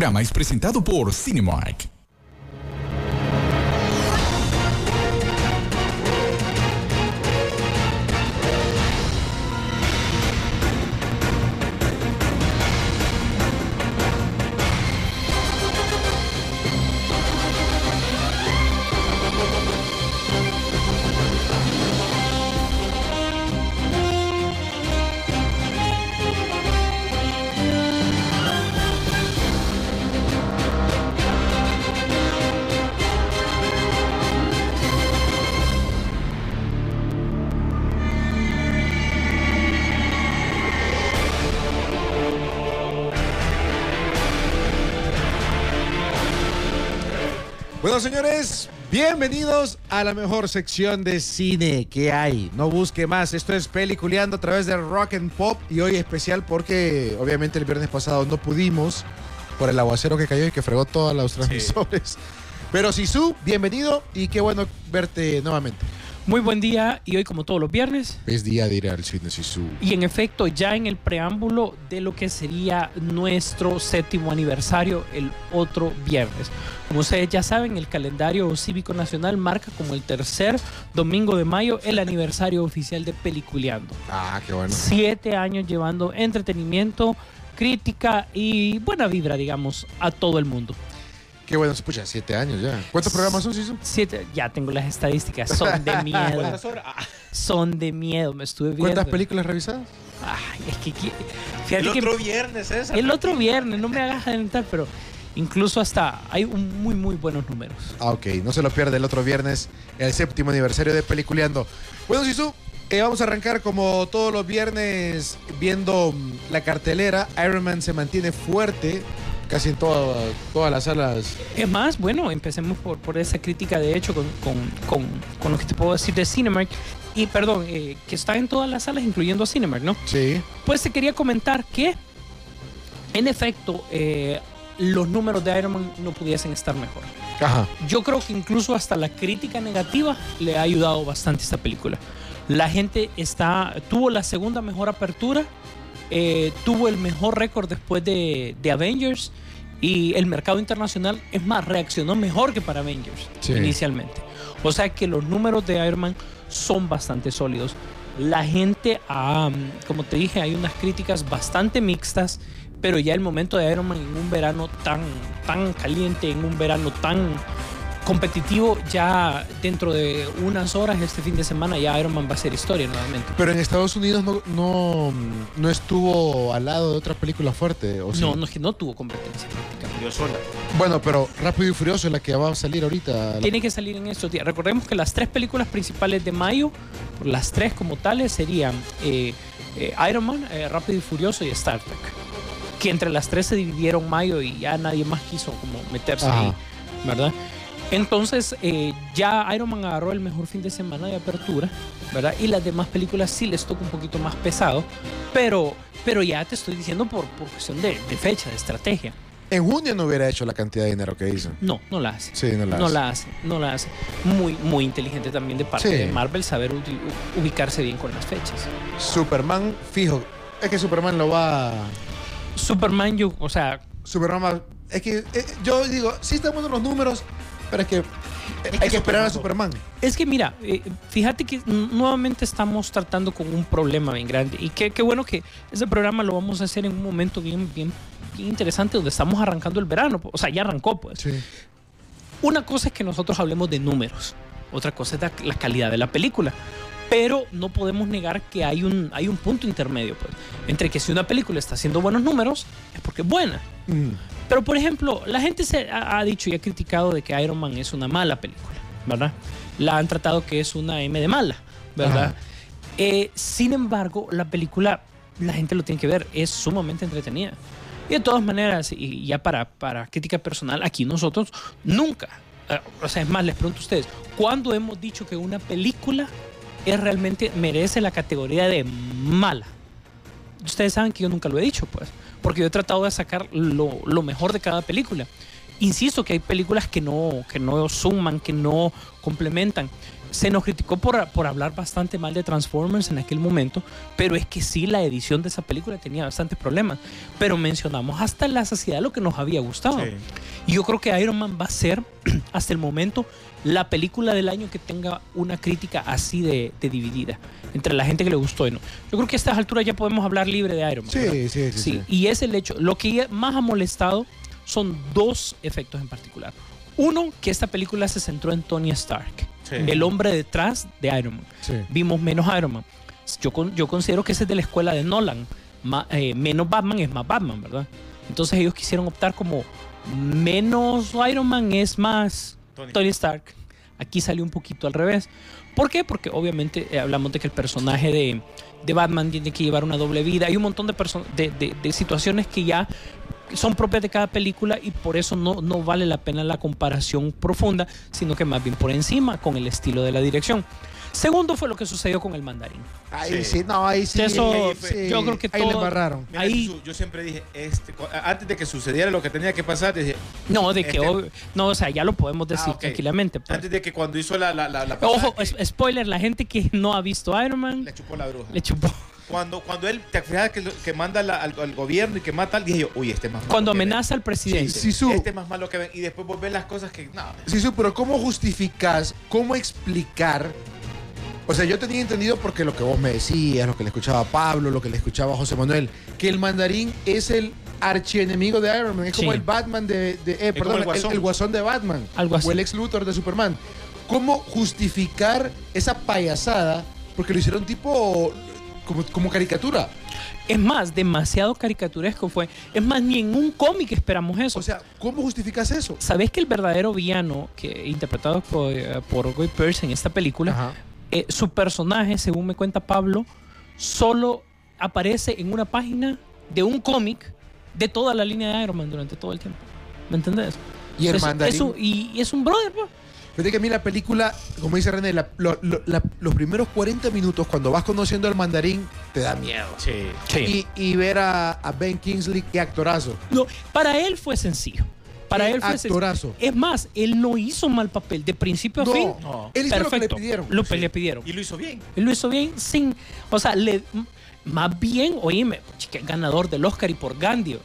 Programa es presentado por Cinemark. Bueno, señores, bienvenidos a la mejor sección de cine que hay. No busque más. Esto es Peliculeando a través de Rock and Pop y hoy especial porque obviamente el viernes pasado no pudimos por el aguacero que cayó y que fregó todos los transmisores. Pero Sisu, bienvenido y qué bueno verte nuevamente. Muy buen día y hoy como todos los viernes Es día de ir al cine, Sisu. y en efecto ya en el preámbulo de lo que sería nuestro séptimo aniversario el otro viernes. Como ustedes ya saben, el calendario cívico nacional marca como el tercer domingo de mayo el aniversario oficial de Peliculeando. Ah, qué bueno. Siete años llevando entretenimiento, crítica y buena vibra, digamos, a todo el mundo. Qué bueno, se escucha, siete años ya. ¿Cuántos programas son, Sisu? Siete, ya tengo las estadísticas, son de miedo. Son de miedo, me estuve viendo. ¿Cuántas películas revisadas? Ay, es que fíjate que viernes, esa. el otro viernes, no me hagas adelantar, pero incluso hasta hay un muy muy buenos números. Ah, ok. No se lo pierde el otro viernes, el séptimo aniversario de Peliculeando. Bueno, Sisu, eh, vamos a arrancar como todos los viernes viendo mm, la cartelera. Iron Man se mantiene fuerte casi en toda- todas las salas. Es más, bueno, empecemos por, por esa crítica de hecho con, con, con, con lo que te puedo decir de Cinemark. Y perdón, eh, que está en todas las salas, incluyendo Cinemark, ¿no? Sí. Pues te quería comentar que, en efecto, eh, los números de Iron Man no pudiesen estar mejor. Ajá. Yo creo que incluso hasta la crítica negativa le ha ayudado bastante esta película. La gente está, tuvo la segunda mejor apertura, eh, tuvo el mejor récord después de, de Avengers y el mercado internacional, es más, reaccionó mejor que para Avengers Sí. inicialmente. O sea que los números de Iron Man son bastante sólidos. La gente, como te dije, hay unas críticas bastante mixtas, pero ya el momento de Iron Man en un verano tan, tan caliente, en un verano tan competitivo, ya dentro de unas horas este fin de semana ya Iron Man va a ser historia nuevamente. Pero en Estados Unidos no, no, no estuvo al lado de otra película fuerte. ¿o sí? No, no es que no tuvo competencia prácticamente. Bueno, pero Rápido y Furioso es la que va a salir ahorita. Tiene que salir en estos días. Recordemos que las tres películas principales de mayo, las tres como tales, serían eh, eh, Iron Man, eh, Rápido y Furioso y Star Trek. Que entre las tres se dividieron mayo y ya nadie más quiso como meterse Ajá. ahí, ¿verdad? Entonces eh, ya Iron Man agarró el mejor fin de semana de apertura, ¿verdad? Y las demás películas sí les toca un poquito más pesado, pero, pero ya te estoy diciendo por, por cuestión de, de fecha, de estrategia. En junio no hubiera hecho la cantidad de dinero que hizo. No, no la hace. Sí, no la no hace. la hace, no la hace. Muy, muy inteligente también de parte Sí. de Marvel saber ubicarse bien con las fechas. Superman, fijo. Es que Superman lo va. Superman, yo, o sea, Superman Es que eh, yo digo, sí están buenos los números, pero es que Hay que esperar a Superman. Es que mira, eh, fíjate que nuevamente estamos tratando con un problema bien grande. Y qué, qué bueno que ese programa lo vamos a hacer en un momento bien, bien, bien interesante donde estamos arrancando el verano. O sea, ya arrancó pues. Sí. Una cosa es que nosotros hablemos de números, otra cosa es la calidad de la película. Pero no podemos negar que hay un, hay un punto intermedio, pues, entre que si una película está haciendo buenos números, es porque es buena. Mm. Pero, por ejemplo, la gente se ha, ha dicho y ha criticado de que Iron Man es una mala película, ¿verdad? La han tratado que es una M de mala, ¿verdad? Eh, sin embargo, la película, la gente lo tiene que ver, es sumamente entretenida. Y de todas maneras, y ya para, para crítica personal, aquí nosotros nunca, eh, o sea, es más, les pregunto a ustedes, ¿cuándo hemos dicho que una película es realmente, merece la categoría de mala? Ustedes saben que yo nunca lo he dicho, pues, porque yo he tratado de sacar lo, lo mejor de cada película. Insisto que hay películas que no, que no suman, que no complementan. Se nos criticó por, por hablar bastante mal de Transformers en aquel momento, pero es que sí, la edición de esa película tenía bastantes problemas. Pero mencionamos hasta la saciedad lo que nos había gustado. Y yo creo que Iron Man va a ser, hasta el momento, la película del año que tenga una crítica así de, de dividida entre la gente que le gustó y no. Yo creo que a estas alturas ya podemos hablar libre de Iron Man. Sí, sí, Sí, sí. y es el hecho. Lo que más ha molestado son dos efectos en particular. Uno, que esta película se centró en Tony Stark, el hombre detrás de Iron Man. Sí. Vimos menos Iron Man. Yo, yo considero que ese es de la escuela de Nolan. Ma- eh, menos Batman es más Batman, ¿verdad? Entonces ellos quisieron optar como menos Iron Man es más Tony, Stark. Aquí salió un poquito al revés. ¿Por qué? Porque obviamente eh, hablamos de que el personaje de, de Batman tiene que llevar una doble vida. Hay un montón de, de- de situaciones que ya son propias de cada película y por eso no, no vale la pena la comparación profunda, sino que más bien por encima con el estilo de la dirección. Segundo fue lo que sucedió con el mandarín. Ahí sí. no, ahí sí. Eso, ahí fue- yo creo que ahí le. Mira, Ahí- Jesús, yo siempre dije, este, antes de que sucediera lo que tenía que pasar, dije, No, de que Este- ob- no, o sea, ya lo podemos decir Ah, ok. tranquilamente. pues. antes de que cuando hizo la, la, la, la Ojo, es- spoiler, la gente que no ha visto Iron Man le chupó la bruja. le chupó. Cuando, cuando él, te fijas que, que manda la- al, al gobierno y que mata al, dije yo, uy, este es más malo Cuando que ven". amenaza al presidente. Sí, Este es más malo que ven. Y después vos ves las cosas que, no, Sí, sí, pero ¿cómo justificas, cómo explicar? O sea, yo tenía entendido porque lo que vos me decías, lo que le escuchaba a Pablo, lo que le escuchaba a José Manuel, que el mandarín es el archienemigo de Iron Man, es como el Batman de, de- eh, perdón, el el, Guasón. el guasón de Batman, Algo así. o el ex Luthor de Superman. ¿Cómo justificar esa payasada? Porque lo hicieron tipo como, como caricatura. Es más, demasiado caricaturesco fue. Es más, ni en un cómic esperamos eso. O sea, ¿cómo justificas eso? ¿Sabés que el verdadero villano, que interpretado por, eh, por Guy Pearce en esta película, eh, su personaje, según me cuenta Pablo, solo aparece en una página de un cómic de toda la línea de Iron Man durante todo el tiempo. ¿Me entendés? Y el Es- mandarín. es un- y, y es un brother, pues. Fíjate que a mí la película, como dice René, la- lo- lo- la- los primeros 40 minutos cuando vas conociendo al mandarín te da miedo. Sí. Y, y ver a, a Ben Kingsley, qué actorazo. No, para él fue sencillo. Para Qué él fue sencillo. actorazo. Es más, él no hizo mal papel de principio a No, fin. no. él hizo lo que le Perfecto. pidieron. Lo que le pidieron. Y lo hizo bien. Él lo hizo bien sin. O sea, le, más bien, oíme, chica, ganador del Oscar y por Gandhi.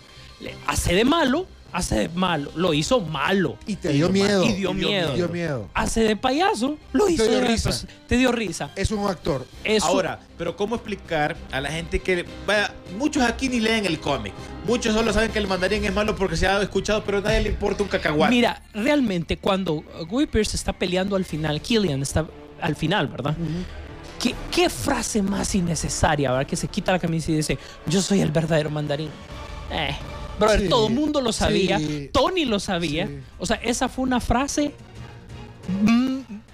le- hace de malo, hace de malo. Lo hizo malo. Y te dio miedo. Y dio miedo. Dio miedo. Hace de payaso, lo hizo dio de risa. Te dio risa. Es un actor. Eso- Ahora, pero ¿cómo explicar a la gente que, vaya, muchos aquí ni leen el cómic? Muchos solo saben que el mandarín es malo porque se ha escuchado, pero a nadie le importa un cacahuate. Mira, realmente cuando Guy está peleando al final, Killian está al final, ¿verdad? ¿Qué, qué frase más innecesaria, ¿verdad? Que se quita la camisa y dice, yo soy el verdadero mandarín. Eh, brother, Sí, todo el mundo lo sabía, sí. Tony lo sabía. Sí. O sea, esa fue una frase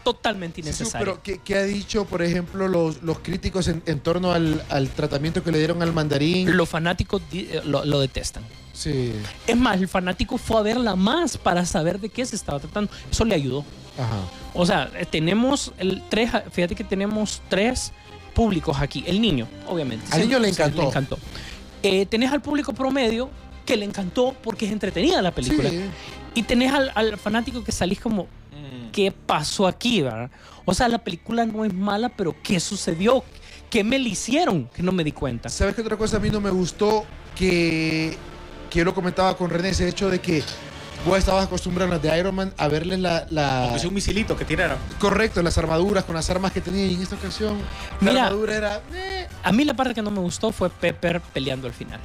totalmente innecesaria. pero ¿qué, qué ha dicho, por ejemplo, los, los críticos en, en torno al, al tratamiento que le dieron al mandarín? Los fanáticos eh, lo, lo detestan. Sí. Es más, el fanático fue a verla más para saber de qué se estaba tratando. Eso le ayudó. Ajá. O sea, eh, tenemos el tres, fíjate que tenemos tres públicos aquí. El niño, obviamente. Al niño le Sí, encantó. le encantó. Eh, tenés al público promedio que le encantó porque es entretenida la película. Sí. Y tenés al, al fanático que salís como, ¿qué pasó aquí? verdad? O sea, la película no es mala, pero ¿qué sucedió? ¿Qué me le hicieron? Que no me di cuenta. ¿Sabes qué otra cosa a mí no me gustó? Que, que yo lo comentaba con René, ese hecho de que vos estabas acostumbrado a las de Iron Man a verles la, la- sea un misilito que tiraron. correcto, las armaduras con las armas que tenía y en esta ocasión la Mira. armadura era eh, A mí la parte que no me gustó fue Pepper peleando al final.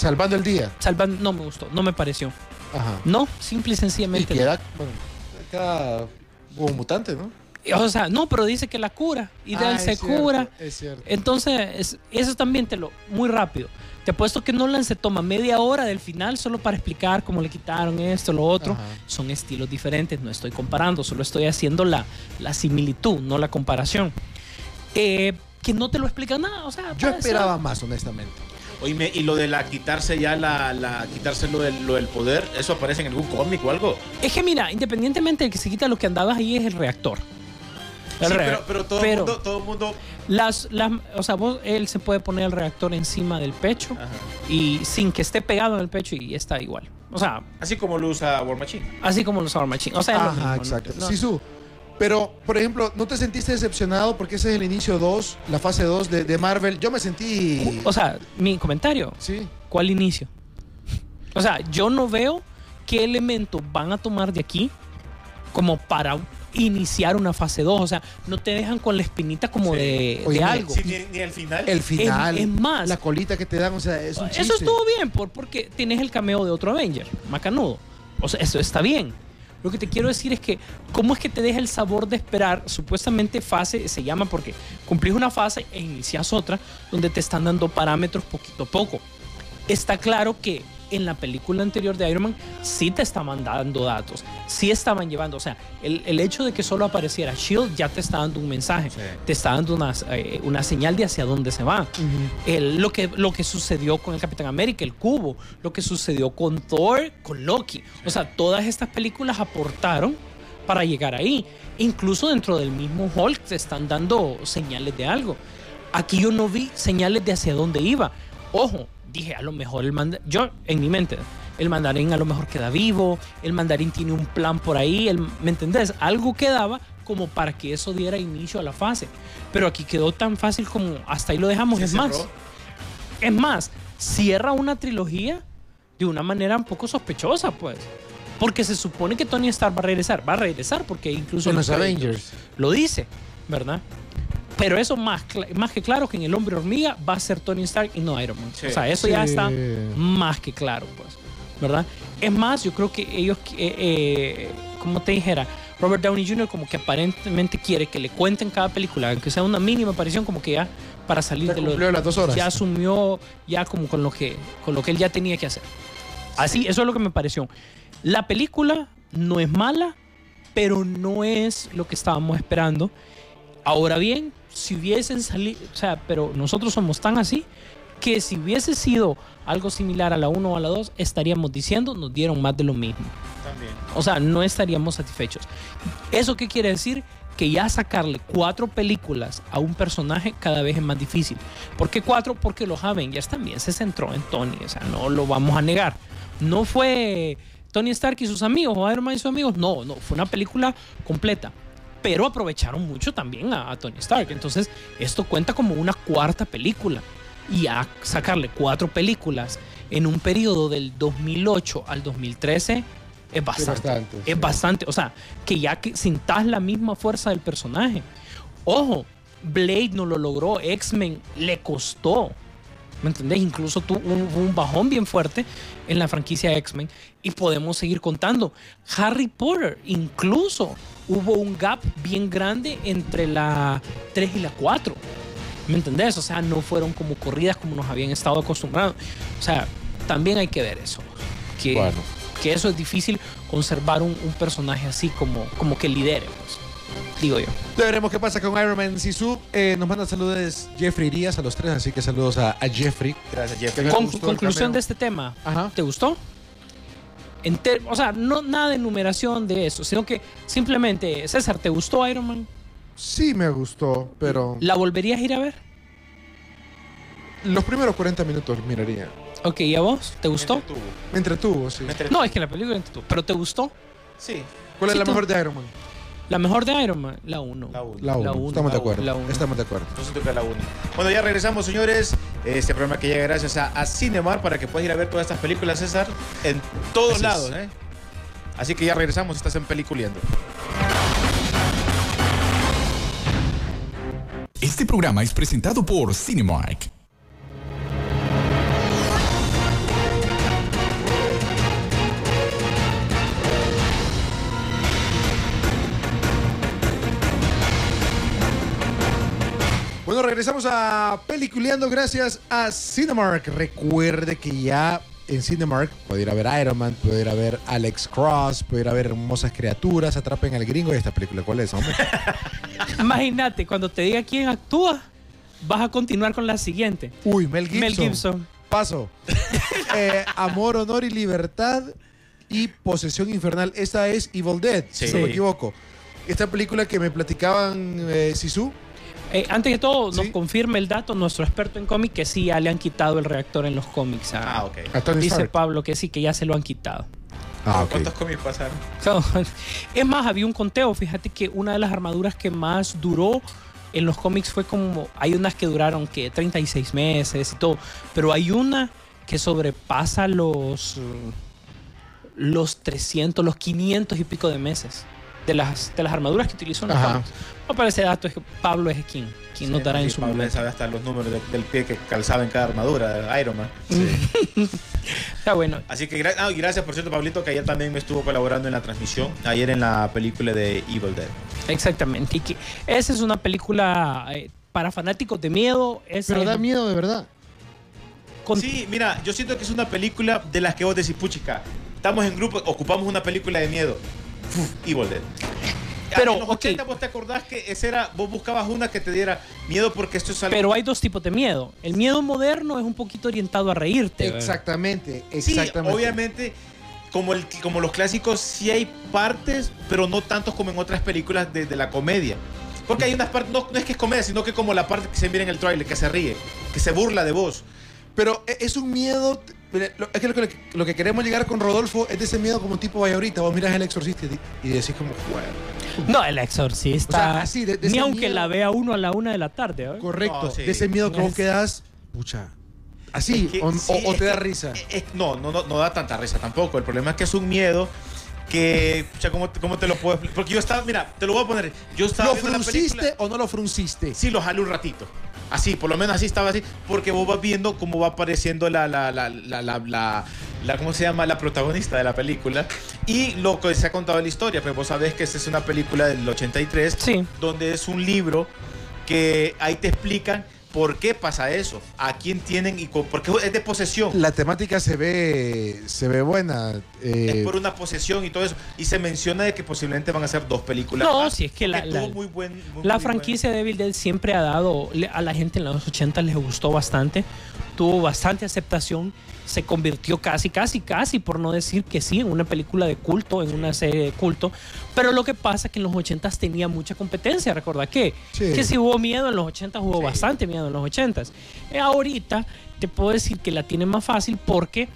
Salvando el día. Salvan, no me gustó, no me pareció. Ajá. No, simple y Y sencillamente. queda, bueno, como mutante, ¿no? O sea, no, pero dice que la cura. Y de Ah, él se cierto, cura. Es cierto. Entonces, es- eso también te lo. Muy rápido. Te apuesto que Nolan se toma media hora del final solo para explicar cómo le quitaron esto, lo otro. Ajá. Son estilos diferentes, no estoy comparando, solo estoy haciendo la, la similitud, no la comparación. Eh, que no te lo explica nada. O sea, Yo esperaba más, honestamente. Oíme, y lo de la quitarse ya la, la quitarse lo del, lo del poder, ¿eso aparece en algún cómic o algo? Es que mira, independientemente de que se quita lo que andabas ahí es el reactor. El Sí, rea- pero, pero todo el pero mundo, todo el mundo. las, las, o sea, vos, él se puede poner el reactor encima del pecho Ajá. y sin que esté pegado en el pecho y está igual. O sea, Así como lo usa War Machine. así como los War Machine. O sea, es lo mismo, Ajá, ¿no? exacto. No- Sisu, pero, por ejemplo, ¿no te sentiste decepcionado porque ese es el inicio 2, la fase 2 de, de Marvel? Yo me sentí... O sea, mi comentario, Sí. ¿cuál inicio? O sea, yo no veo qué elementos van a tomar de aquí como para iniciar una fase 2. O sea, no te dejan con la espinita como Sí. de, Oye, de ni- algo. Sí, ni, ni al final. El final, es más- la colita que te dan, o sea, es un Eso chiste. estuvo bien por, porque tienes el cameo de otro Avenger, Macanudo. O sea, eso está bien. Lo que te quiero decir es que, ¿cómo es que te deja el sabor de esperar? Supuestamente fase se llama porque cumplís una fase e inicias otra donde te están dando parámetros poquito a poco. Está claro que en la película anterior de Iron Man sí te estaban dando datos, sí estaban llevando, o sea, el, el hecho de que solo apareciera Shield ya te está dando un mensaje, te está dando una, eh, una señal de hacia dónde se va. El- lo, que, lo que sucedió con el Capitán América, el cubo, lo que sucedió con Thor, con Loki. O sea, todas estas películas aportaron para llegar ahí. Incluso dentro del mismo Hulk te están dando señales de algo. Aquí yo no vi señales de hacia dónde iba. Ojo, dije, a lo mejor el mandarín, yo en mi mente, el mandarín a lo mejor queda vivo, el mandarín tiene un plan por ahí, el- ¿me entendés? Algo quedaba como para que eso diera inicio a la fase. Pero aquí quedó tan fácil como hasta ahí lo dejamos. Es más, es más, cierra una trilogía de una manera un poco sospechosa, pues. Porque se supone que Tony Stark va a regresar. Va a regresar porque incluso En los Avengers. lo dice, ¿verdad? Pero eso más, más que claro que en el hombre hormiga va a ser Tony Stark y no Iron Man. Sí. O sea, eso ya está más que claro, pues. ¿Verdad? Es más, yo creo que ellos, eh, eh, como te dijera, Robert Downey Jr. como que aparentemente quiere que le cuenten cada película, aunque sea una mínima aparición, como que ya para salir Ya de lo cumplió las dos horas. ya asumió ya como con lo que con lo que él ya tenía que hacer. Así, eso es lo que me pareció. La película no es mala, pero no es lo que estábamos esperando. Ahora bien, si hubiesen salido, o sea, pero nosotros somos tan así que si hubiese sido algo similar a la 1 o a la 2, estaríamos diciendo, nos dieron más de lo mismo. También. O sea, no estaríamos satisfechos. ¿Eso qué quiere decir? Que ya sacarle cuatro películas a un personaje cada vez es más difícil. ¿Por qué cuatro? Porque los Avengers también se centró en Tony. O sea, no lo vamos a negar. No fue Tony Stark y sus amigos o Iron Man y sus amigos. No, no. Fue una película completa. Pero aprovecharon mucho también a, a Tony Stark. Entonces, esto cuenta como una cuarta película. Y a sacarle cuatro películas en un periodo del 2008 al 2013 es bastante. bastante, sí. Es bastante. O sea, que ya que sintas la misma fuerza del personaje. Ojo, Blade no lo logró, X-Men le costó. ¿Me entendés? Incluso tuvo un, un bajón bien fuerte en la franquicia X-Men y podemos seguir contando. Harry Potter, incluso hubo un gap bien grande entre la 3 y la 4. ¿Me entendés? O sea, no fueron como corridas como nos habían estado acostumbrados. O sea, también hay que ver eso. Que, Bueno. que eso es difícil conservar un, un personaje así como, como que lidere, pues. Digo yo. Ya veremos qué pasa con Iron Man Sisu. Eh, nos manda saludos Jeffrey Díaz a los tres, así que saludos a, a Jeffrey. Gracias, Jeffrey. Con- conclusión de este tema. Ajá. ¿Te gustó? En ter- o sea, no nada de numeración de eso, sino que simplemente, César, ¿te gustó Iron Man? Sí me gustó, pero ¿La volverías a ir a ver? los primeros 40 minutos miraría. Ok, ¿y a vos? ¿Te gustó? Me entretuvo. Me entretuvo, sí. Me entretuvo. No, es que la película entretuvo, pero ¿te gustó? Sí, ¿Cuál es Sí, la tú- mejor de Iron Man? La mejor de Iron Man, la 1. la 1. La 1. La uno, Estamos de acuerdo. uno, la uno. Estamos de acuerdo. Siento que la 1. Bueno, ya regresamos, señores. Este programa que llega gracias a, a Cinemar para que puedas ir a ver todas estas películas, César, en todos Así lados, ¿eh? Así que ya regresamos, estás en Peliculeando. Este programa es presentado por Cinemark. Bueno, regresamos a Peliculeando gracias a Cinemark. Recuerde que ya en Cinemark puede ir a ver Iron Man, puede ir a ver Alex Cross, puede ir a ver hermosas criaturas, atrapen al gringo y esta película, ¿cuál es, hombre? Imagínate, cuando te diga quién actúa, vas a continuar con la siguiente. Uy, Mel Gibson. Mel Gibson. Paso. Eh, Amor, Honor y Libertad y Posesión Infernal. Esta es Evil Dead, Sí. si no me equivoco. Esta película que me platicaban eh, Sisu. Eh, antes que todo, nos confirma el dato nuestro experto en cómic que sí, ya le han quitado el reactor en los cómics. a- Ah, ok. a Dice Stark. Pablo que sí, que ya se lo han quitado. Ah, ok. ¿Cuántos cómics pasaron? So, es más, había un conteo. Fíjate que una de las armaduras que más duró en los cómics fue como. Hay unas que duraron que 36 meses y todo. Pero hay una que sobrepasa los. Los 300, los 500 y pico de meses. De las, de las armaduras que utilizó en los. No, pero ese dato es que Pablo es quien, quien nos dará en su Pablo momento. sabe hasta los números de- del pie que calzaba en cada armadura de Iron Man. Está bueno. Así que gra- ah, gracias, por cierto, Pablito, que ayer también me estuvo colaborando en la transmisión. Ayer en la película de Evil Dead. Exactamente. Y que esa es una película eh, para fanáticos de miedo. Esa Pero es da miedo, de verdad. con- Sí, mira, yo siento que es una película de las que vos decís, puchica, estamos en grupo, ocupamos una película de miedo. Evil Dead. Pero, en los ok. 80 vos te acordás que ese era, vos buscabas una que te diera miedo porque esto es algo... Pero hay dos tipos de miedo. El miedo moderno es un poquito orientado a reírte. ¿verdad? Exactamente, Sí, exactamente. obviamente, como, el, como los clásicos, sí hay partes, pero no tantos como en otras películas de, de la comedia. Porque hay unas partes, no, no es que es comedia, sino que como la parte que se mira en el trailer, que se ríe, que se burla de vos. Pero e- es un miedo. Mire, lo- Es que lo, que lo que queremos llegar con Rodolfo es de ese miedo como tipo vaya ahorita. Vos miras el exorcista y, y decís como, bueno. No, el exorcista. O sea, así, de- de ni aunque miedo. la vea uno a la una de la tarde. ¿verdad? Correcto. No, sí. De ese miedo que vos Es- quedas, pucha. Así, Es que- o, sí, o- o es te da que- risa. es- no, no, no, no da tanta risa tampoco. El problema es que es un miedo que, pucha, ¿cómo, te- cómo te lo puedo explicar? Porque yo estaba, mira, te lo voy a poner. Yo estaba ¿Lo la frunciste película. o no lo frunciste? Sí, lo jalé un ratito. Así, por lo menos así estaba así. Porque vos vas viendo cómo va apareciendo la, la, la, la, la, ¿cómo se llama? La protagonista de la película. Y lo que se ha contado en la historia. Pues vos sabés que esta es una película del 83. Sí. Donde es un libro que ahí te explican por qué pasa eso. A quién tienen y con, porque es de posesión. La temática se ve, se ve buena. eh, es por una posesión y todo eso. Y se menciona de que posiblemente van a ser dos películas. No, más, si es que la- la- muy buen, muy- La muy franquicia de Evil Dead siempre ha dado, a la gente en los 80 les gustó bastante, tuvo bastante aceptación, se convirtió casi, casi, casi, por no decir que sí, en una película de culto, en una serie de culto. Pero lo que pasa es que en los 80 tenía mucha competencia, recuerda Sí. que si hubo miedo en los 80 hubo Sí. bastante miedo en los 80 Eh, ahorita te puedo decir que la tiene más fácil porque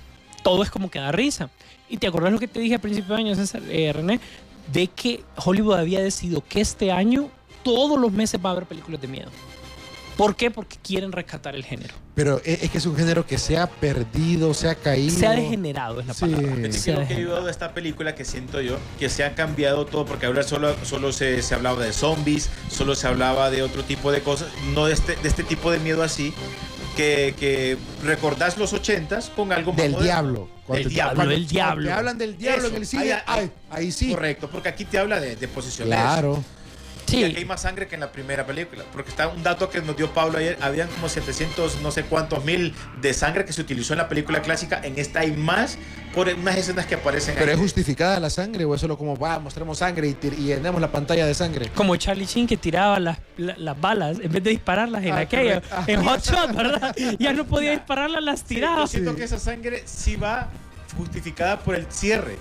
todo es como que da risa. Y te acordás lo que te dije al principio de año, César, eh, René, de que Hollywood había decidido que este año todos los meses va a haber películas de miedo. ¿Por qué? Porque quieren rescatar el género. pero es, es que es un género que se ha perdido, se ha caído. Se ha degenerado, es la Sí. palabra. Fíjate Se que ha lo que ayudado de esta película que siento yo, que se ha cambiado todo, porque ahora solo, solo se, se hablaba de zombies, solo se hablaba de otro tipo de cosas, no de este, de este tipo de miedo así, que, que recordás los ochentas con algo más Del moderno. diablo. Cuando Del te- diablo. cuando diablo. Te hablan del diablo Eso, en el cine. ahí- Ahí, sí. Correcto, porque aquí te habla de, de posesión. Claro. Y aquí hay Sí, más sangre que en la primera película. Porque está un dato que nos dio Pablo ayer. Habían como 700, no sé cuántos mil de sangre que se utilizó en la película clásica. En esta hay más por unas escenas que aparecen Pero ahí. es justificada la sangre o es solo como, va, mostremos sangre y, y llenemos la pantalla de sangre. como Charlie Sheen que tiraba las, la- las balas en vez de dispararlas en Ah, aquella. Ah. en Hot Shot, ¿verdad? Ya no podía dispararlas, las Sí, yo tiraba. siento sí. que esa sangre sí va justificada por el cierre.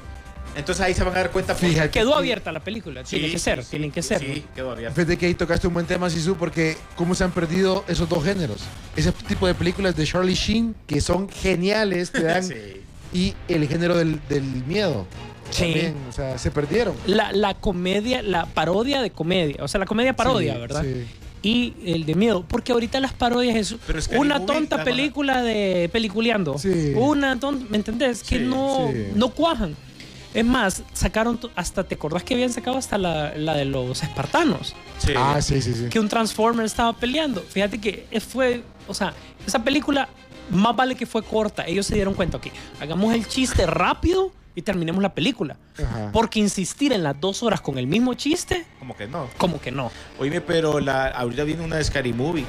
Entonces ahí se van a dar cuenta. Fíjate. Quedó que- abierta la película, Sí, tiene que ser, sí, tienen que ser. Sí, quedó abierta. Fíjate que ahí tocaste un buen tema, Sisu, porque cómo se han perdido esos dos géneros. Ese tipo de películas de Charlie Sheen que son geniales, te dan. Sí. Y el género del, del miedo. Sí. También, o sea, se perdieron. La, la comedia, la parodia de comedia, o sea, la comedia parodia, Sí, ¿verdad? sí. Y el de miedo, porque ahorita las parodias es Pero es que una tonta la- película de peliculeando. Sí. Una tonta, ¿me entendés? Que Sí, no, sí. no cuajan. Es más, sacaron hasta, ¿te acordás que habían sacado hasta la, la de los espartanos? Sí. Ah, sí, sí, sí. Que un Transformer estaba peleando. Fíjate que fue, o sea, esa película más vale que fue corta. Ellos se dieron cuenta, ok, hagamos el chiste rápido y terminemos la película. Ajá. Porque insistir en las dos horas con el mismo chiste, Como que no. como que no. Oíme, pero la, ahorita viene una de Scary Movie.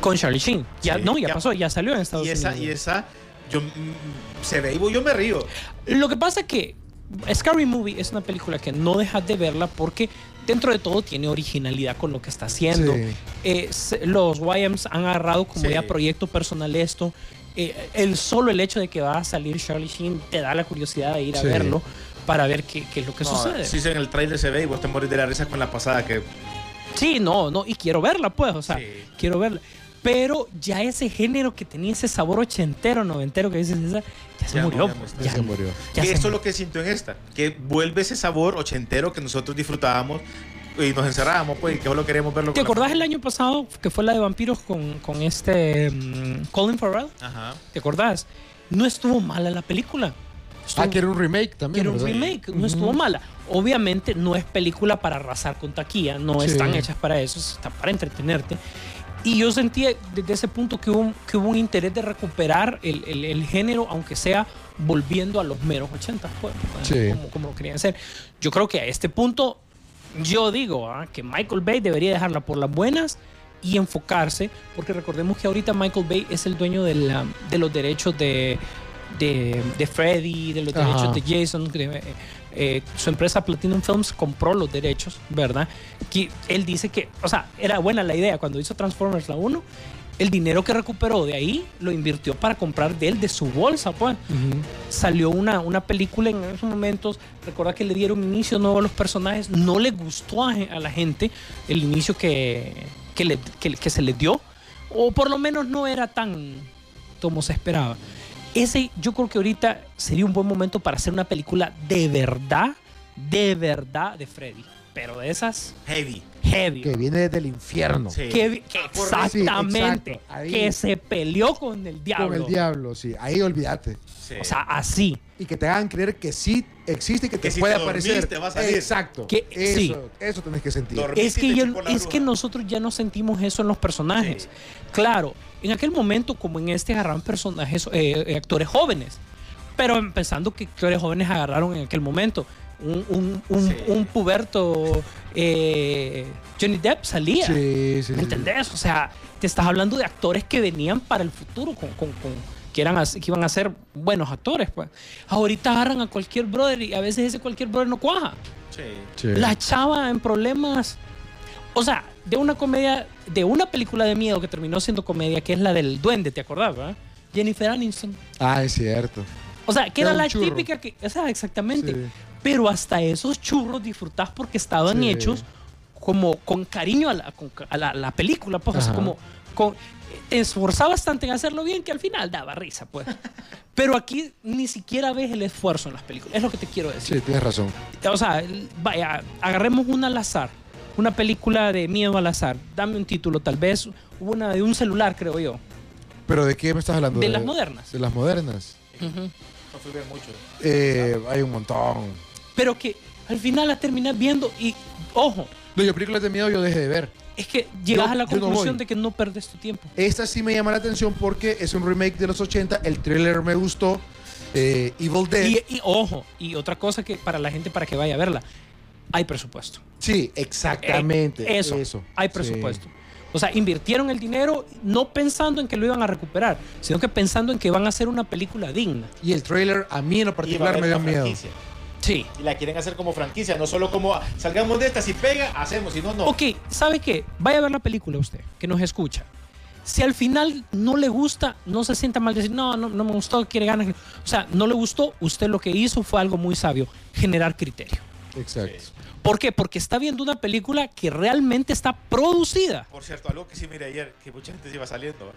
Con Charlie Sheen. Ya, Sí, no, ya, ya. pasó, ya salió en Estados Y esa, Unidos. y esa, yo mm, se ve y yo me río. Lo que pasa que Scary Movie es una película que no dejas de verla porque dentro de todo tiene originalidad con lo que está haciendo. Sí. Eh, los YMs han agarrado como Sí. ya proyecto personal esto. Eh, el solo el hecho de que va a salir Charlie Sheen te da la curiosidad de ir a Sí. verlo para ver qué, qué es lo que No, sucede. Sí, en el trailer se ve y vos te morís de la risa con la pasada que... Sí, no, no, y quiero verla, pues, o sea, Sí. quiero verla. Pero ya ese género que tenía ese sabor ochentero, noventero que dices, esa, ya se Ya murió. ya no pues. Ya se murió. ya que se eso es lo que siento en esta. Que vuelve ese sabor ochentero que nosotros disfrutábamos y nos encerrábamos, pues, y que solo queremos verlo ¿Te acordás el año pasado que fue la de vampiros con, con este mm, Colin Farrell? Ajá. ¿Te acordás? No estuvo mala la película. Estuvo- Ah, que era un remake también. que era un ¿verdad? remake, no estuvo mala. Obviamente no es película para arrasar con taquilla, no Sí. están hechas para eso, están para entretenerte. Y yo sentía desde ese punto que hubo, un- que hubo un interés de recuperar el, el- el género, aunque sea volviendo a los meros 80, pues, Sí. como, como lo querían hacer. Yo creo que a este punto, yo digo ah, que Michael Bay debería dejarla por las buenas y enfocarse, porque recordemos que ahorita Michael Bay es el dueño de, la- de los derechos de, de, de Freddy, de los Ajá. derechos de Jason. Eh, su empresa Platinum Films compró los derechos, ¿verdad? Que él dice que, o sea, era buena la idea cuando hizo Transformers la 1. El dinero que recuperó de ahí lo invirtió para comprar de él, de su bolsa, pues. Salió una, una película en esos momentos. Recuerda que le dieron inicio nuevo a los personajes. No le gustó a, a la gente el inicio que, que, le- que- que se le dio. O por lo menos no era tan como se esperaba. Ese yo creo que ahorita sería un buen momento para hacer una película de verdad, de verdad de Freddy. Pero de esas Heavy. heavy. Que viene desde el infierno. Sí. Que, exactamente. que se peleó con el diablo. Con el diablo, sí. Ahí olvídate. Sí. O sea, así. Y que te hagan creer que sí existe y que, Que te si puede te aparecer. te va a salir. Exacto. Que- eso, sí. eso tenés que sentir. Es que, yo- es nosotros ya no sentimos eso en los personajes. Sí. Claro, en aquel momento, como en este, agarraron personajes, eh, eh, actores jóvenes. Pero pensando que actores jóvenes agarraron en aquel momento. Un, un, un- Sí. un puberto eh, Johnny Depp salía. Sí, sí, sí. ¿Me entendés? O sea, te estás hablando de actores que venían para el futuro, con, con- con- que, eran, que iban a ser buenos actores. Pues. Ahorita agarran a cualquier brother y a veces ese cualquier brother no cuaja. Sí. Sí. La chava en problemas. O sea, de una comedia, de una película de miedo que terminó siendo comedia, que es la del duende, ¿te acordás? verdad? Jennifer Aniston. Ah, es cierto. O sea, que Era la churro. típica que. O sea, exactamente. Sí. Pero hasta esos churros disfrutás porque estaban Sí. hechos como con cariño a la, con- a la, la película, pues, o sea, como con, te esforzabas tanto en hacerlo bien que al final daba risa, pues. Pero aquí ni siquiera ves el esfuerzo en las películas, es lo que te quiero decir. Sí, tienes razón. O sea, vaya, agarremos una al azar, una película de miedo al azar, dame un título, tal vez una de un celular, creo yo. ¿Pero de qué me estás hablando? De las modernas. De las modernas. Ujú. No fui ver mucho. Eh, hay un montón. Pero que al final la terminas viendo y, ojo, No, yo películas de miedo yo dejé de ver. es que llegas Yo- a la no conclusión voy. de que no perdes tu tiempo. Esta sí me llama la atención porque es un remake de los 80. El trailer me gustó. Eh, Evil Dead. Y, y, ojo, y otra cosa que para la gente para que vaya a verla, hay presupuesto. sí, exactamente. Eh, eso, eso. hay Sí. presupuesto. O sea, invirtieron el dinero no pensando en que lo iban a recuperar, sino que pensando en que van a hacer una película digna. Y el trailer a mí en lo particular me dio miedo. franquicia. Sí. Y la quieren hacer como franquicia, no solo como "Ah, salgamos de esta, si pega, hacemos, si no, no. Ok, ¿sabe qué? Vaya a ver la película usted, que nos escucha. Si al final no le gusta, no se sienta mal decir, no, no, no me gustó, quiere ganas. O sea, no le gustó, usted lo que hizo fue algo muy sabio, generar criterio. Exacto. ¿Por qué? Porque está viendo una película que realmente está producida. Por cierto, algo que sí miré ayer, que mucha gente se iba saliendo.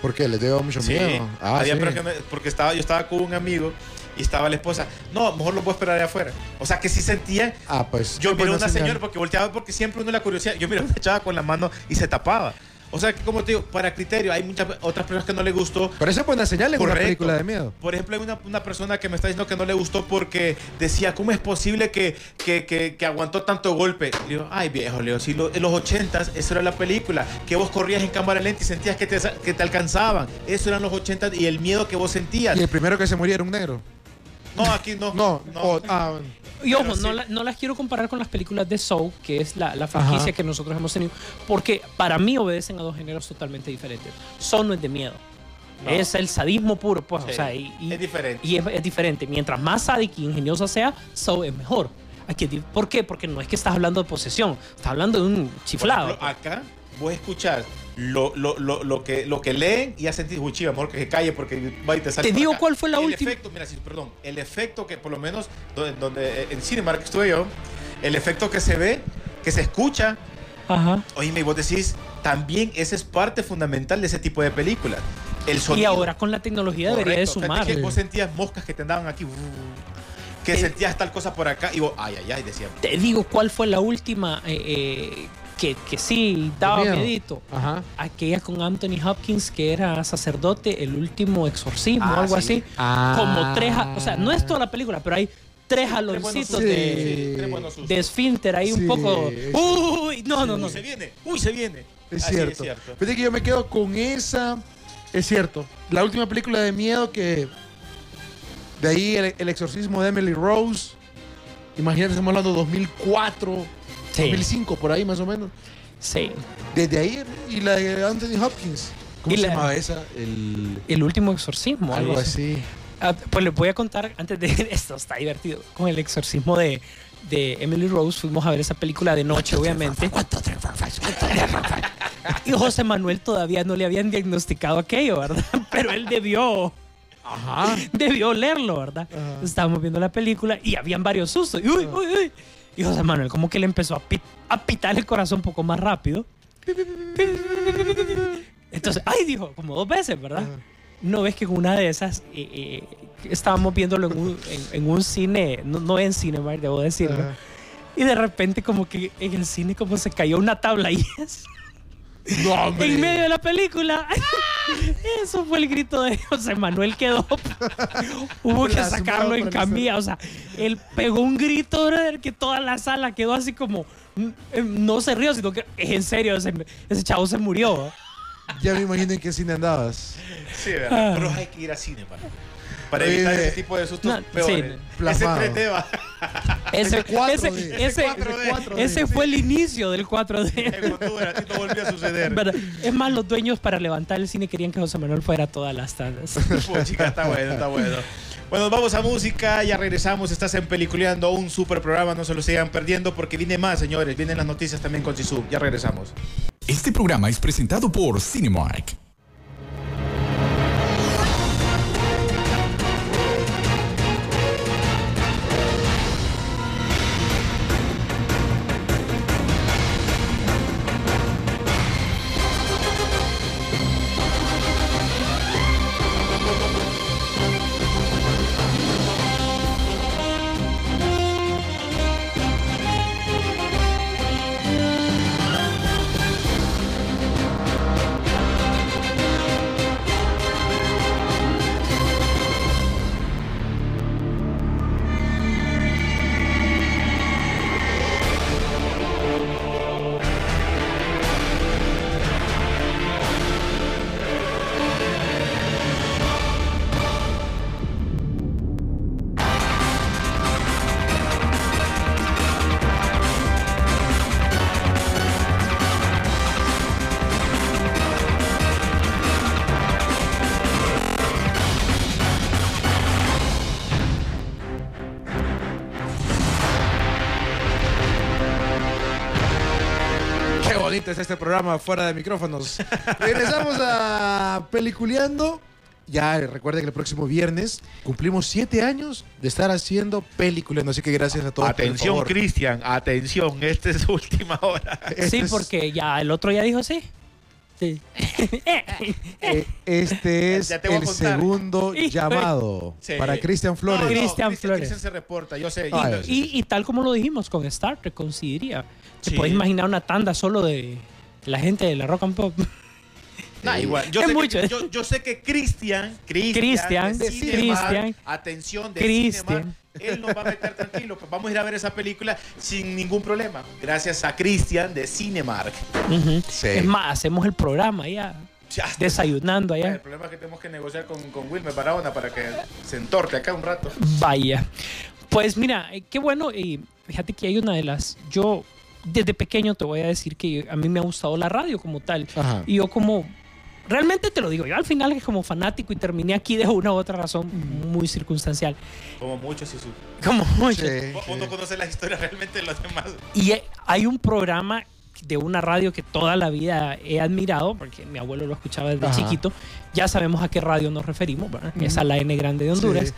¿Por qué? Les dio mucho Sí, miedo. Ah, había sí. personas- porque estaba, yo estaba con un amigo y estaba la esposa. No, mejor lo puedo esperar allá afuera. O sea que sí sentía. Ah, pues. Yo miré buena una señal. señora porque volteaba porque siempre uno la curiosidad. Yo miré una chava con la mano y se tapaba. O sea, que como te digo, para criterio, hay muchas otras personas que no le gustó. Pero eso es buena señal en una película de miedo. Por ejemplo, hay una, una persona que me está diciendo que no le gustó porque decía, ¿cómo es posible que, que, que- que aguantó tanto golpe? Le digo, ay viejo, Leo, si lo- en los ochentas, eso era la película, que vos corrías en cámara lenta y sentías que te, que te alcanzaban. Eso eran los ochentas y el miedo que vos sentías. Y el primero que se moría era un negro. No, aquí no. No, oh, ah, Y ojo, no, la- no las quiero comparar con las películas de Soul, que es la, la franquicia Ajá. que nosotros hemos tenido, porque para mí obedecen a dos géneros totalmente diferentes. Soul no es de miedo. No. Es el sadismo puro, pues, Sí, o sea, y, y- es diferente. Y es, es diferente. Mientras más sádica y ingeniosa sea, Soul es mejor. Aquí ¿Por qué? Porque no es que estás hablando de posesión, estás hablando de un Por chiflado. ejemplo, acá vos escuchás lo, lo, lo, lo que, lo que leen y ya sentís, uy, chiva, mejor que se calle porque va y te sale Te digo acá". cuál fue la el última- Efecto, mira, sí, perdón, el efecto que por lo menos donde, donde en Cinemark estuve yo, el efecto que se ve, que se escucha, Ajá. oye, y vos decís, también esa es parte fundamental de ese tipo de películas. El Y sonido. ahora con la tecnología debería de Correcto. sumar. Que vos sentías moscas que te andaban aquí, que Eh, sentías tal cosa por acá y vos, ay, ay, ay, decían. Te digo cuál fue la última eh, eh, que, que sí daba miedo. miedito. Ajá. aquella con Anthony Hopkins que era sacerdote, el último exorcismo Ah, o algo sí. así. Ah. Como tres, o sea, no es toda la película, pero hay tres jaloncitos Sí. de, Tres buenos sustos. de esfínter ahí Sí, un poco. Uy, no, no, no. Uy, se viene, uy, se viene. Es Así cierto. es cierto. Fíjate que yo me quedo con esa. Es cierto. La última película de miedo que. De ahí el, el exorcismo de Emily Rose. Imagínate, estamos hablando de 2004, Sí. 2005, por ahí más o menos. Sí. Desde ahí. Y la de Anthony Hopkins. ¿Cómo Y se la- llamaba esa? El, El último exorcismo, algo, algo así. así. Ah, pues les voy a contar antes de esto, está divertido. Con el exorcismo de, de Emily Rose fuimos a ver esa película de noche, obviamente. Y José Manuel todavía no le habían diagnosticado aquello, ¿verdad? Pero él debió. Debió leerlo, ¿verdad? Ajá. Estábamos viendo la película y habían varios sustos. Y, uy, uy, uy. Y José Manuel como que le empezó a, pi- a pitar el corazón un poco más rápido. Entonces, ay, dijo, como dos veces, ¿verdad? No ves que en una de esas eh, eh, estábamos viéndolo en un, en, en un cine, no, no en Cinemark, debo decirlo. Ajá. Y de repente como que en el cine como se cayó una tabla y eso. No, hombre. En medio de la película. Eso fue el grito de José Manuel quedó. Hubo que sacarlo en camilla. O sea, él pegó un grito, brother, que toda la sala quedó así como. mm, eh, No se rió, sino que es en serio, ese, ese chavo se murió. Ya me imagino en qué cine andabas. Sí, ¿verdad? Ah. Pero hay que ir al cine para, para evitar ese tipo de sustos no, peores. sí, Ese plasmado. 3D va. Ese, Ese 4D. ese, Ese ese, 4D. ese fue el inicio del 4D. En octubre, así no volvió a suceder. ¿Verdad? Es más, los dueños para levantar el cine querían que José Manuel fuera a todas las tandas. Pues, chica, está bueno, está bueno. Bueno, vamos a música, ya regresamos. Estás en Peliculeando, un super programa, no se lo sigan perdiendo porque viene más, señores. Vienen las noticias también con Sisu. Ya regresamos. Este programa es presentado por Cinemark. Qué bonito es este programa fuera de micrófonos. Regresamos a Peliculeando. Ya recuerden que el próximo viernes cumplimos siete años de estar haciendo Peliculeando. Así que gracias a todos. Atención. Cristian, atención, esta es su última hora. Este sí, es- porque ya el otro ya dijo sí. Sí. eh, este es el segundo llamado Sí. para Cristian Flores. No, no, Cristian Flores. Cristian se reporta, yo sé. Ay. Y, y tal como lo dijimos con Star Trek, coincidiría. ¿Te Sí. puedes imaginar una tanda solo de la gente de la rock and pop? Nah, igual. Yo sé, que, yo, yo sé que Cristian, Cristian, Cristian, atención de Cristian. Cinemark, él nos va a meter tranquilo. Pues vamos a ir a ver esa película sin ningún problema. Gracias a Cristian de Cinemark. Sí. Es más, hacemos el programa ya. Ya. Desayunando El allá. problema es que tenemos que negociar con, con Wilmer Barahona para que se entorte acá un rato. Vaya. Pues mira, eh, qué bueno. Y fíjate que hay una de las. Yo, desde pequeño, te voy a decir que a mí me ha gustado la radio como tal. Ajá. Y yo, como. Realmente te lo digo, yo al final es como fanático y terminé aquí de una u otra razón muy circunstancial. Como muchos y su... Como mucho. Sí, Uno sí. conoce la historia realmente de los demás. Y hay un programa de una radio que toda la vida he admirado, porque mi abuelo lo escuchaba desde Ajá. chiquito. Ya sabemos a qué radio nos referimos, ¿verdad? Es a la N Grande de Honduras. Sí.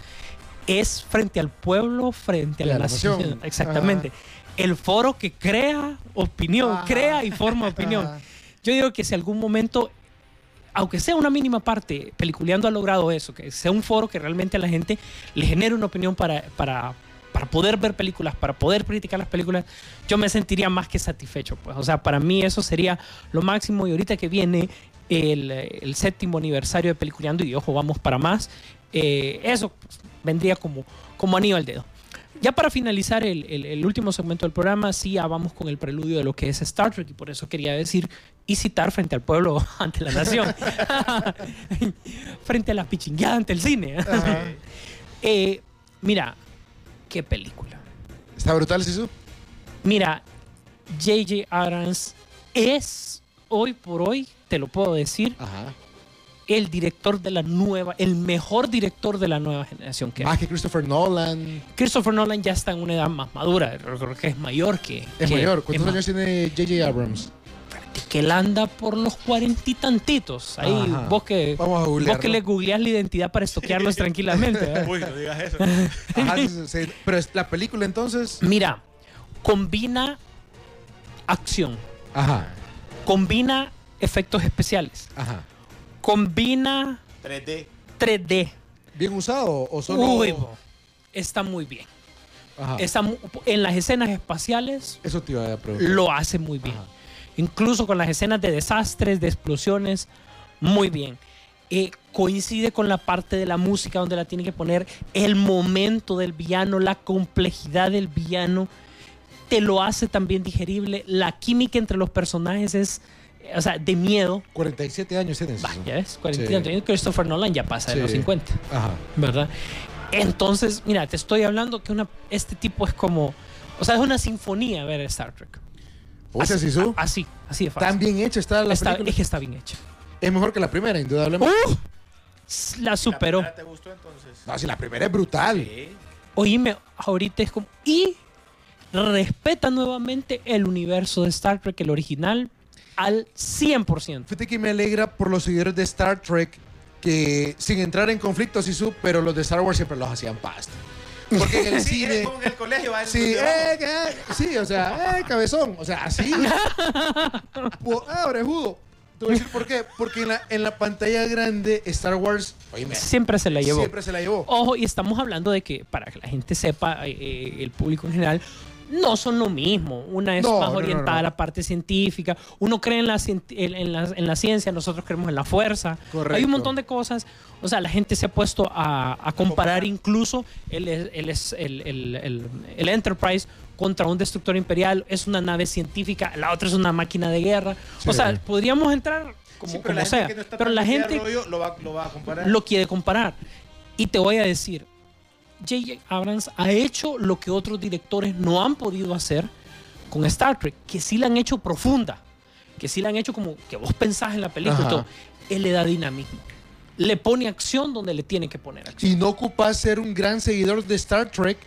Es frente al pueblo, frente a la, Y a la nación. nación. Exactamente. El foro que crea opinión, crea y forma opinión. Yo digo que si algún momento, aunque sea una mínima parte, Peliculeando ha logrado eso, que sea un foro que realmente a la gente le genere una opinión para, para, para poder ver películas, para poder criticar las películas, yo me sentiría más que satisfecho. Pues. O sea, para mí eso sería lo máximo y ahorita que viene el, el séptimo aniversario de Peliculeando y ojo, vamos para más, eh, eso pues, vendría como, como anillo al dedo. Ya para finalizar el, el- el último segmento del programa, sí, ya vamos con el preludio de lo que es Star Trek y por eso quería decir y citar frente al pueblo, ante la nación, frente a la pichingueada, ante el cine. Eh, mira, qué película. Está brutal, Sisu. Mira, J.J. Abrams es, hoy por hoy, te lo puedo decir, Ajá. El director de la nueva, el mejor director de la nueva generación que hay. Más que Christopher Nolan. Christopher Nolan ya está en una edad más madura, creo que es mayor que... Es que- mayor. ¿Cuántos años tiene J.J. Abrams? que él anda por los cuarenta y tantitos. Ahí Ajá. vos que, Vamos a vos que le googleás la identidad para estoquearlos tranquilamente. Uy, no digas eso. Ajá, sí, sí, sí. Pero es la película entonces. Mira, combina acción, Ajá. combina efectos especiales, Ajá. Combina 3D. 3D. ¿Bien usado o solo.? Uy, bo, está muy bien. Ajá. Está mu- en las escenas espaciales Eso te iba a preguntar. lo hace muy bien. Ajá. Incluso con las escenas de desastres, de explosiones, muy bien. Eh, coincide con la parte de la música donde la tiene que poner, el momento del villano, la complejidad del villano, te lo hace también digerible. La química entre los personajes es, o sea, de miedo. 47 años tienes. Bah, ya ves, 40 Sí. años. Christopher Nolan ya pasa de Sí. los 50. Ajá. ¿verdad? Entonces, mira, te estoy hablando que una, este tipo es como, o sea, es una sinfonía ver Star Trek. Sea, Sisu. a- así, así de fácil. Tan bien hecha está la está, película. es que está bien hecha. Es mejor que la primera, indudablemente. ¡Uh! La superó. ¿La primera te gustó entonces? No, si la primera es brutal. Sí. Oíme, ahorita es como. Y respeta nuevamente el universo de Star Trek, el original, al 100%. Fíjate que me alegra por los seguidores de Star Trek que, sin entrar en conflicto, Sisu, pero los de Star Wars siempre los hacían pasta. Porque en el Sí, cine. como en el colegio. Sí, eh, que- sí, o sea, eh, cabezón, o sea, así. Ah, orejudo. Te voy a decir por qué. Porque en la, en la pantalla grande, Star Wars, oíme, Siempre se la llevó. siempre se la llevó. Ojo, y estamos hablando de que, para que la gente sepa, eh, eh, el público en general, no son lo mismo. Una es No, más no, orientada no. a la parte científica. Uno cree en la, cien- en, en la, en la ciencia, nosotros creemos en la fuerza. Correcto. Hay un montón de cosas. O sea, la gente se ha puesto a, a comparar incluso el, el, el, el- el- el Enterprise contra un destructor imperial. Es una nave científica, la otra es una máquina de guerra. O sea, podríamos entrar como, Sí, pero como la sea. pero la gente rollo lo va, lo va a comparar. lo quiere comparar. Y te voy a decir, J.J. Abrams ha hecho lo que otros directores no han podido hacer con Star Trek, que sí la han hecho profunda, que sí la han hecho como que vos pensás en la película todo. Él le da dinamismo. Le pone acción donde le tiene que poner acción. Y no ocupas ser un gran seguidor de Star Trek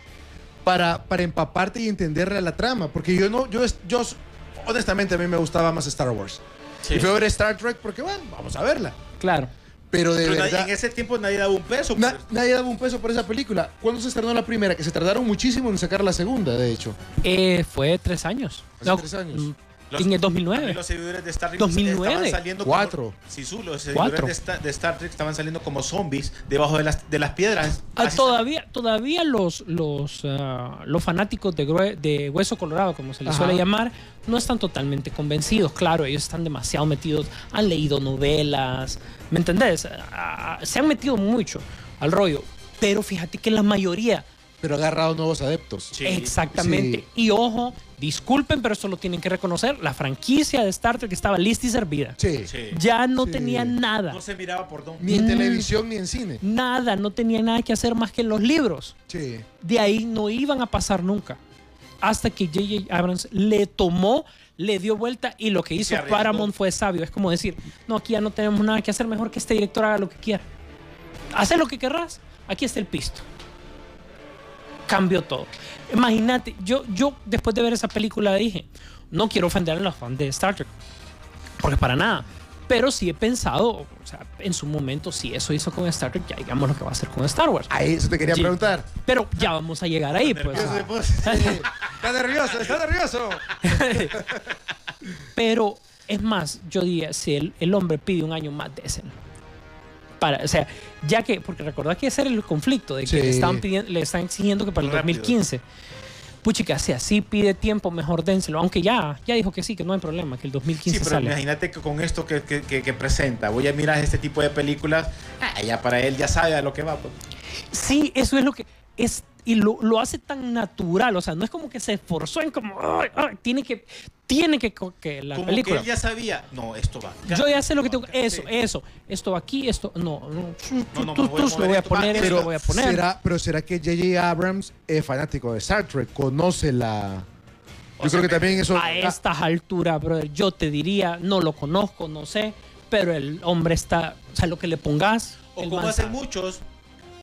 para, para empaparte y entenderle la trama. Porque yo no, yo, yo honestamente a mí me gustaba más Star Wars. Y fui a ver Star Trek porque, bueno, vamos a verla. Claro. Pero de Pero nadie- verdad, en ese tiempo nadie daba un peso. na- nadie daba un peso por esa película. ¿Cuándo se estrenó la primera? Que se tardaron muchísimo en sacar la segunda, de hecho. Eh, fue tres años. Hace tres años. Los- en el También 2009. Los seguidores de Star Trek 2009. estaban saliendo Cuatro. Como, sí, su, los seguidores Cuatro. de Star, de Star Trek estaban saliendo como zombies debajo de las, de las piedras. Ah, todavía, todavía los, los, ah, los fanáticos de, de Hueso Colorado, como se les Ajá. suele llamar, no están totalmente convencidos. Claro, ellos están demasiado metidos, han leído novelas, ¿me entendés? Ah, se han metido mucho al rollo. Pero fíjate que la mayoría, Pero ha agarrado nuevos adeptos. Sí. exactamente. Y ojo, disculpen, pero esto lo tienen que reconocer, la franquicia de Star Trek estaba lista y servida. Sí. Sí. Ya no Sí. tenía nada. No se miraba por dónde. Ni en Mm. televisión ni en cine. Nada, no tenía nada que hacer más que en los libros. Sí. de ahí no iban a pasar nunca. Hasta que J.J. Abrams le tomó, le dio vuelta y lo que hizo. Paramount fue sabio. Es como decir, no, aquí ya no tenemos nada que hacer, mejor que este director haga lo que quiera. Haz lo que querrás, aquí está el pisto. Cambió todo. Imagínate, yo, yo después de ver esa película dije, no quiero ofender a los fans de Star Trek, porque para nada. Pero sí he pensado, o sea, en su momento, si eso hizo con Star Trek, ya digamos lo que va a hacer con Star Wars. A eso te quería Sí. preguntar. Pero ya vamos a llegar ahí, pues. Nervioso puso. Está nervioso, está nervioso. Pero es más, yo diría, si el, el hombre pide un año más, déselo. Para, o sea, ya que, porque recordad que ese era el conflicto, de que Sí. le, están pidiendo, le están exigiendo que para el Rápido. 2015. Puchica, si así pide tiempo, mejor dénselo. Aunque ya, ya dijo que sí, que no hay problema, que el 2015 Sí, pero sale. imagínate que con esto que, que- que- que presenta, voy a mirar este tipo de películas, ah, ya para él ya sabe a lo que va. pues. Sí, eso es lo que es y lo, lo hace tan natural, o sea, no es como que se esforzó en como "Ay, ay", tiene que tiene que, que la Como película. que él ya sabía, no, esto va. acá, Yo ya sé lo que tengo. acá, Eso, sí. eso. Esto va aquí, esto. No, no. No, no, tú- lo voy a poner, pero esto lo voy a poner. ¿Será, pero ¿será que J.J. Abrams es fanático de Star Trek? ¿Conoce la...? O Yo sea, creo que también eso... A ah, estas alturas, brother, yo te diría, no lo conozco, no sé, pero el hombre está. O sea, lo que le pongas. O como hacen muchos,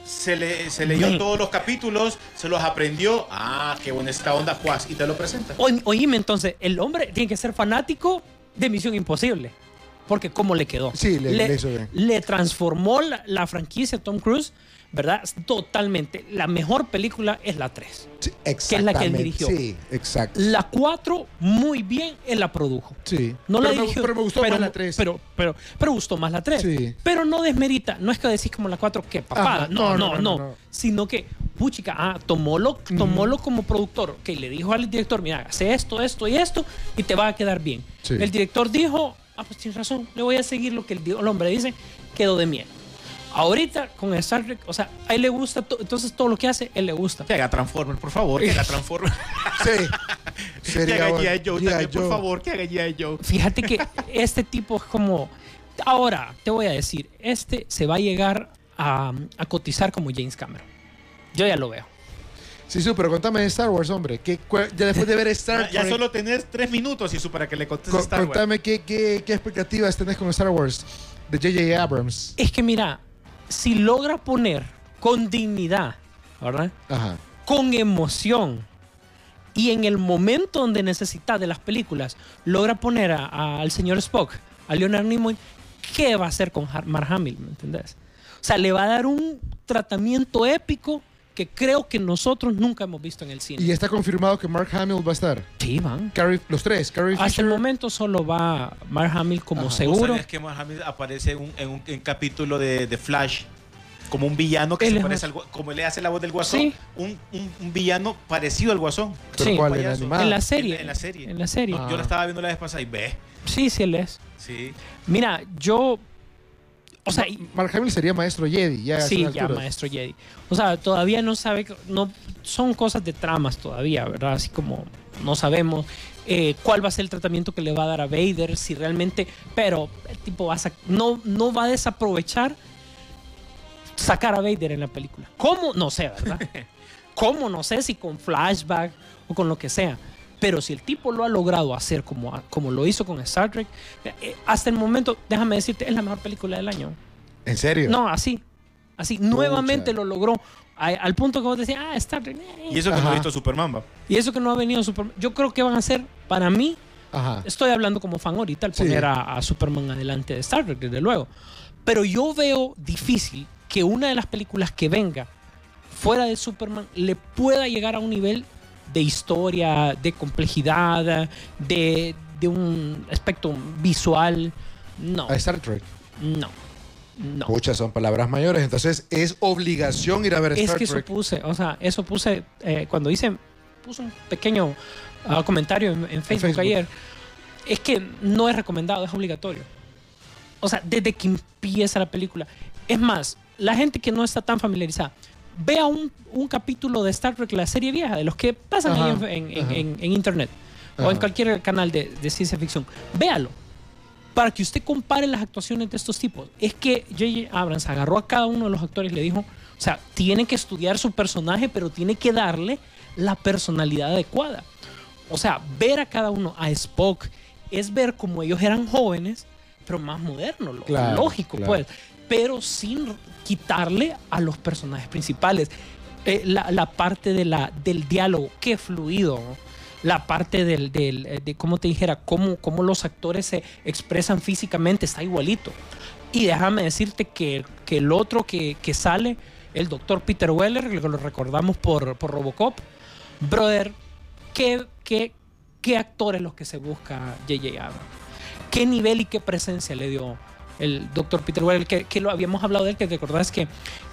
se, le, se leyó todos los capítulos, se los aprendió. Ah, qué buena esta onda, Juaz, y te lo presenta. Oye, oíme, entonces, el hombre tiene que ser fanático de Misión Imposible. Porque cómo le quedó. Sí, le- le hizo bien. le transformó la, la franquicia Tom Cruise, ¿verdad? Totalmente. La mejor película es la 3. sí, que es la que él dirigió. Sí, exacto. La 4, muy bien, él la produjo. Sí. No la me, dirigió, pero me gustó pero, más la 3. Pero, pero, pero gustó más la 3. Sí. Pero no desmerita, no es que decís como la 4 que papada. No, no, no, no, no. Sino que, puchica, ah, tomólo, tomólo como productor. Que le dijo al director, mira, hace esto, esto y esto y te va a quedar bien. Sí. El director dijo, ah, pues tienes razón, le voy a seguir lo que el, hombre dice, quedó de miel. Ahorita con Star Trek, o sea, a él le gusta, to- entonces todo lo que hace, él le gusta. Que haga Transformer, por favor, que haga Transformer. Sí. que haga. G.I. Joe también, por favor, que haga G.I. Joe. Fíjate que este tipo es como. Ahora, te voy a decir, este se va a llegar a, a cotizar como James Cameron. Yo ya lo veo. Sí, sí, pero contame de Star Wars, hombre. ¿Qué, ya después de ver Star Ya, Trek, solo tenés tres minutos y eso para que le contes co- Star Wars. contame qué, qué, qué expectativas tenés con Star Wars de J.J. Abrams. Es que mira, si logra poner con dignidad, ¿verdad? Ajá. Con emoción y en el momento donde necesita de las películas, logra poner a- a- al señor Spock, a Leonard Nimoy, ¿qué va a hacer con Mark Hamill? ¿Me entendés? O sea, le va a dar un tratamiento épico que creo que nosotros nunca hemos visto en el cine. Y está confirmado que Mark Hamill va a estar. Sí, van. Carrie- los tres, Carrie Hasta Fisher. el momento solo va Mark Hamill como Ajá. ¿Vos seguro. sabías que Mark Hamill aparece en un, en un- en capítulo de, de Flash como un villano que Él se es parece al como le hace la voz del guasón, Sí. un, un- un villano parecido al guasón. ¿Pero Sí. cuál? ¿En la? En serie. En- en la serie. En la serie. Ah. Yo la estaba viendo la vez pasada y ve. Sí, sí, él es. Sí. Mira, yo. O sea, y- Mark Hamill sería maestro Jedi. Ya sí, ya, maestro Jedi. O sea, todavía no sabe. no Son cosas de tramas todavía, ¿verdad? Así como no sabemos eh, cuál va a ser el tratamiento que le va a dar a Vader, si realmente. Pero el tipo va a no, no va a desaprovechar sacar a Vader en la película. ¿Cómo? No sé, ¿verdad? ¿Cómo? No sé si con flashback o con lo que sea. Pero si el tipo lo ha logrado hacer como, como lo hizo con Star Trek, eh, hasta el momento, déjame decirte, es la mejor película del año. ¿En serio? No, así. Así, nuevamente lo logró. A- al punto que vos decías, ah, Star Trek. eh". Y eso que no he visto Superman, va. Y eso que no ha venido Superman. Yo creo que van a ser, para mí, Ajá. estoy hablando como fan ahorita al Sí. poner a, a Superman adelante de Star Trek, desde luego. Pero yo veo difícil que una de las películas que venga fuera de Superman le pueda llegar a un nivel de historia, de complejidad, de, de un aspecto visual, no, A Star Trek. no, no. Muchas son palabras mayores, entonces es obligación ir a ver Es Star que eso Trek. puse, o sea, eso puse eh, cuando hice, puse un pequeño ah, comentario en, en Facebook, Facebook. ayer. Es que no es recomendado, es obligatorio. O sea, desde que empieza la película. Es más, la gente que no está tan familiarizada, vea un, un capítulo de Star Trek, la serie vieja, de los que pasan Ajá, ahí en, en- internet o en cualquier canal de, de ciencia ficción. Véalo. Para que usted compare las actuaciones de estos tipos. Es que J.J. Abrams agarró a cada uno de los actores y le dijo, o sea, tiene que estudiar su personaje, pero tiene que darle la personalidad adecuada. O sea, ver a cada uno, a Spock, es ver como ellos eran jóvenes, pero más modernos, Claro, lógico, claro. pues. Pero sin quitarle a los personajes principales. Eh, la, la parte de la, del diálogo, qué fluido. La parte del, del, eh, de, cómo te dijera, cómo, cómo los actores se expresan físicamente, está igualito. Y déjame decirte que, que el otro que, que sale, el doctor Peter Weller, que lo recordamos por, por Robocop, brother, ¿qué, qué, qué actores los que se busca J.J. Abrams? ¿Qué nivel y qué presencia le dio el doctor Peter Weller? Que, que lo habíamos hablado de él, que recordás que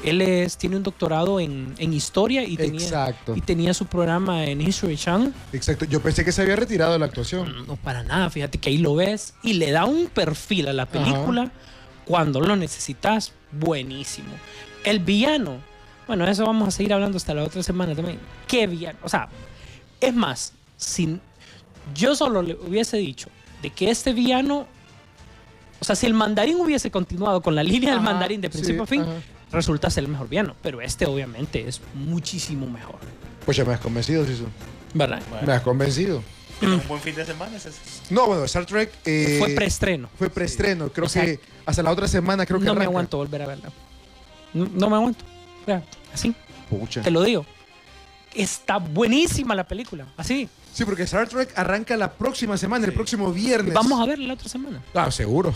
él es, tiene un doctorado en, en historia y tenía, Exacto. y tenía su programa en History Channel. Exacto. Yo pensé que se había retirado de la actuación. No para nada, fíjate que ahí lo ves y le da un perfil a la película cuando lo necesitas, buenísimo. El villano, bueno, eso vamos a seguir hablando hasta la otra semana también. ¿Qué villano? O sea, es más, si yo solo le hubiese dicho de que este villano, o sea, si el mandarín hubiese continuado con la línea del mandarín de principio sí, a fin, ajá. resulta ser el mejor villano. Pero este obviamente es muchísimo mejor. Pues ya me has convencido, Sisu. ¿Verdad? Me has convencido. Un buen fin de semana. ese- No, bueno, Star Trek eh, Fue preestreno. fue preestreno. Creo O sea, que hasta la otra semana creo que no me aguanto volver a verla. No, no me aguanto. Así, Pucha. te lo digo. Está buenísima la película. Así. Sí, porque Star Trek arranca la próxima semana, el próximo viernes. Vamos a verla la otra semana. Ah, seguro.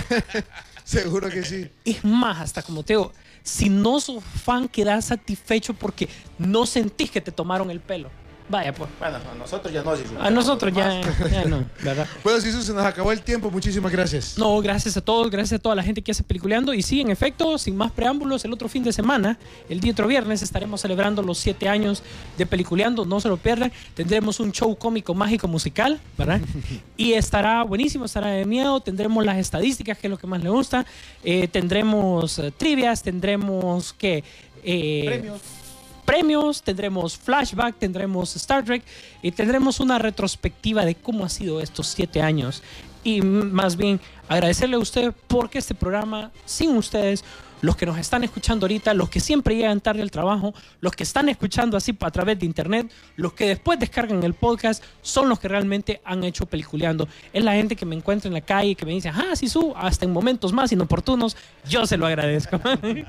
seguro que sí. Es más, hasta como te digo, si no sos fan, quedás satisfecho porque no sentís que te tomaron el pelo. Vaya, pues. Bueno, a nosotros ya no. si- A nosotros ya, ya no, ¿verdad? Bueno, Sisu, se nos acabó el tiempo. Muchísimas gracias. No, gracias a todos, gracias a toda la gente que hace peliculeando. Y sí, en efecto, sin más preámbulos, el otro fin de semana, el día otro viernes, estaremos celebrando los siete años de peliculeando. No se lo pierdan. Tendremos un show cómico, mágico, musical, ¿verdad? Y estará buenísimo, estará de miedo. Tendremos las estadísticas, que es lo que más le gusta. Eh, tendremos eh, trivias, tendremos que. Premios. Premios, tendremos flashback, tendremos Star Trek y tendremos una retrospectiva de cómo ha sido estos siete años. Y más bien agradecerle a usted porque este programa, sin ustedes, los que nos están escuchando ahorita, los que siempre llegan tarde al trabajo, los que están escuchando así a través de internet, los que después descargan el podcast, son los que realmente han hecho peliculeando. Es la gente que me encuentra en la calle, que me dice, ah, sí, su, hasta en momentos más inoportunos, yo se lo agradezco.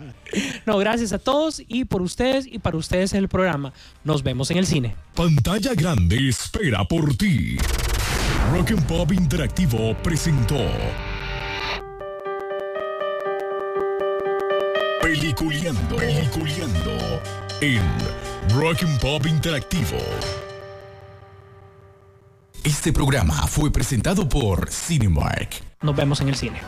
no, gracias a todos y por ustedes y para ustedes es el programa. Nos vemos en el cine. Pantalla Grande espera por ti. Rock and Pop Interactivo presentó Peliculeando, Peliculeando en Rock and Interactivo. Este programa fue presentado por Cinemark. Nos vemos en el cine.